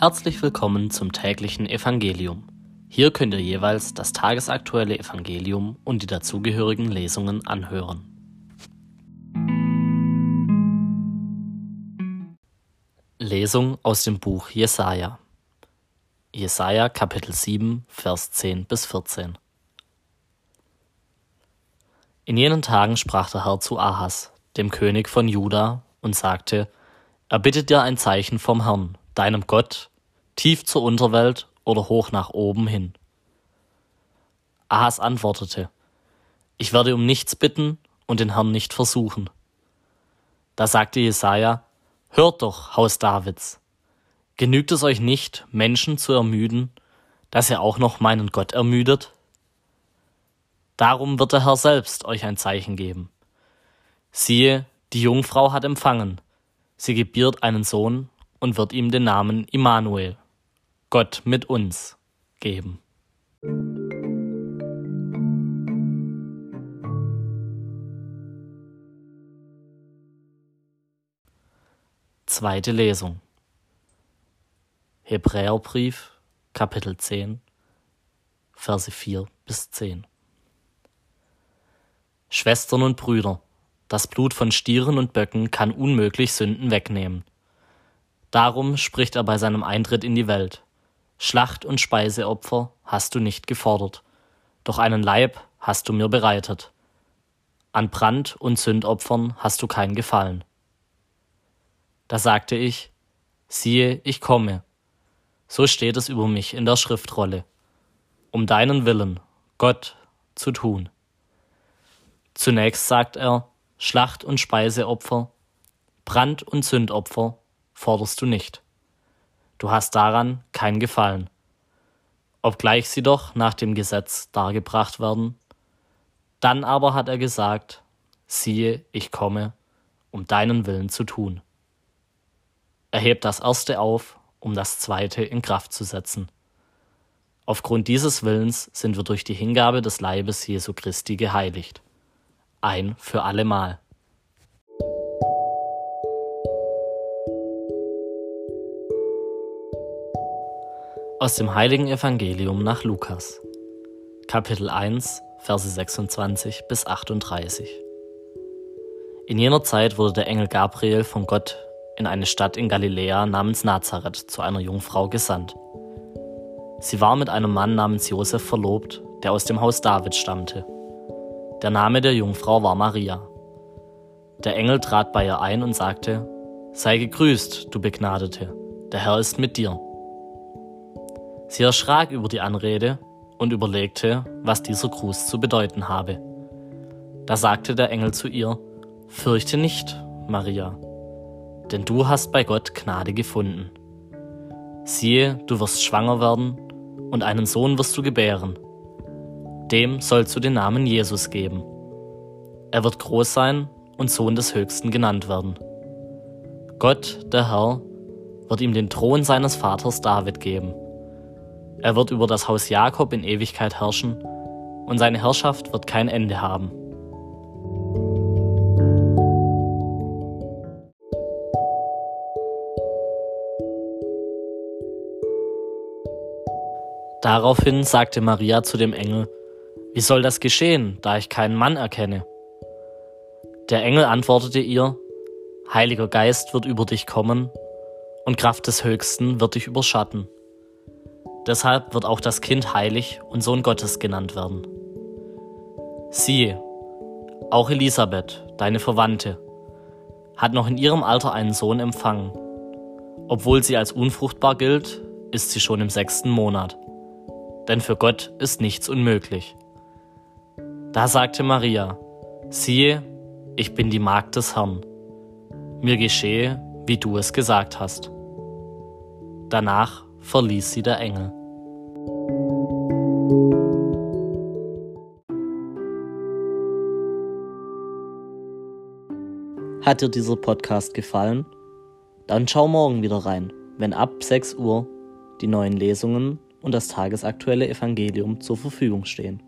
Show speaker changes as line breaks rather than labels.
Herzlich willkommen zum täglichen Evangelium. Hier könnt ihr jeweils das tagesaktuelle Evangelium und die dazugehörigen Lesungen anhören. Lesung aus dem Buch Jesaja. Jesaja Kapitel 7, Vers 10 bis 14. In jenen Tagen sprach der Herr zu Ahas, dem König von Juda, und sagte: Erbitte dir ein Zeichen vom Herrn, deinem Gott, tief zur Unterwelt oder hoch nach oben hin. Ahas antwortete, ich werde um nichts bitten und den Herrn nicht versuchen. Da sagte Jesaja, hört doch, Haus Davids. Genügt es euch nicht, Menschen zu ermüden, dass ihr auch noch meinen Gott ermüdet? Darum wird der Herr selbst euch ein Zeichen geben. Siehe, die Jungfrau hat empfangen, sie gebiert einen Sohn und wird ihm den Namen Immanuel, Gott mit uns, geben. Zweite Lesung Hebräerbrief, Kapitel 10, Verse 4 bis 10 Schwestern und Brüder, das Blut von Stieren und Böcken kann unmöglich Sünden wegnehmen. Darum spricht er bei seinem Eintritt in die Welt. Schlacht und Speiseopfer hast du nicht gefordert, doch einen Leib hast du mir bereitet. An Brand- und Sündopfern hast du kein Gefallen. Da sagte ich, siehe, ich komme. So steht es über mich in der Schriftrolle, um deinen Willen, Gott, zu tun. Zunächst sagt er, Schlacht- und Speiseopfer, Brand- und Sündopfer forderst du nicht. Du hast daran kein Gefallen. Obgleich sie doch nach dem Gesetz dargebracht werden. Dann aber hat er gesagt, siehe, ich komme, um deinen Willen zu tun. Er hebt das erste auf, um das zweite in Kraft zu setzen. Aufgrund dieses Willens sind wir durch die Hingabe des Leibes Jesu Christi geheiligt. Ein für allemal. Aus dem heiligen Evangelium nach Lukas. Kapitel 1, Verse 26 bis 38. In jener Zeit wurde der Engel Gabriel von Gott in eine Stadt in Galiläa namens Nazareth zu einer Jungfrau gesandt. Sie war mit einem Mann namens Josef verlobt, der aus dem Haus David stammte. Der Name der Jungfrau war Maria. Der Engel trat bei ihr ein und sagte, Sei gegrüßt, du Begnadete, der Herr ist mit dir. Sie erschrak über die Anrede und überlegte, was dieser Gruß zu bedeuten habe. Da sagte der Engel zu ihr, Fürchte nicht, Maria, denn du hast bei Gott Gnade gefunden. Siehe, du wirst schwanger werden und einen Sohn wirst du gebären. Dem sollst du den Namen Jesus geben. Er wird groß sein und Sohn des Höchsten genannt werden. Gott, der Herr, wird ihm den Thron seines Vaters David geben er wird über das Haus Jakob in Ewigkeit herrschen, und seine Herrschaft wird kein Ende haben. Daraufhin sagte Maria zu dem Engel, Wie soll das geschehen, da ich keinen Mann erkenne? Der Engel antwortete ihr, Heiliger Geist wird über dich kommen, und Kraft des Höchsten wird dich überschatten. Deshalb wird auch das Kind heilig und Sohn Gottes genannt werden. Siehe, auch Elisabeth, deine Verwandte, hat noch in ihrem Alter einen Sohn empfangen. Obwohl sie als unfruchtbar gilt, ist sie schon im sechsten Monat. Denn für Gott ist nichts unmöglich. Da sagte Maria, siehe, ich bin die Magd des Herrn. Mir geschehe, wie du es gesagt hast. Danach verließ sie der Engel. Hat dir dieser Podcast gefallen? Dann schau morgen wieder rein, wenn ab 6 Uhr die neuen Lesungen und das tagesaktuelle Evangelium zur Verfügung stehen.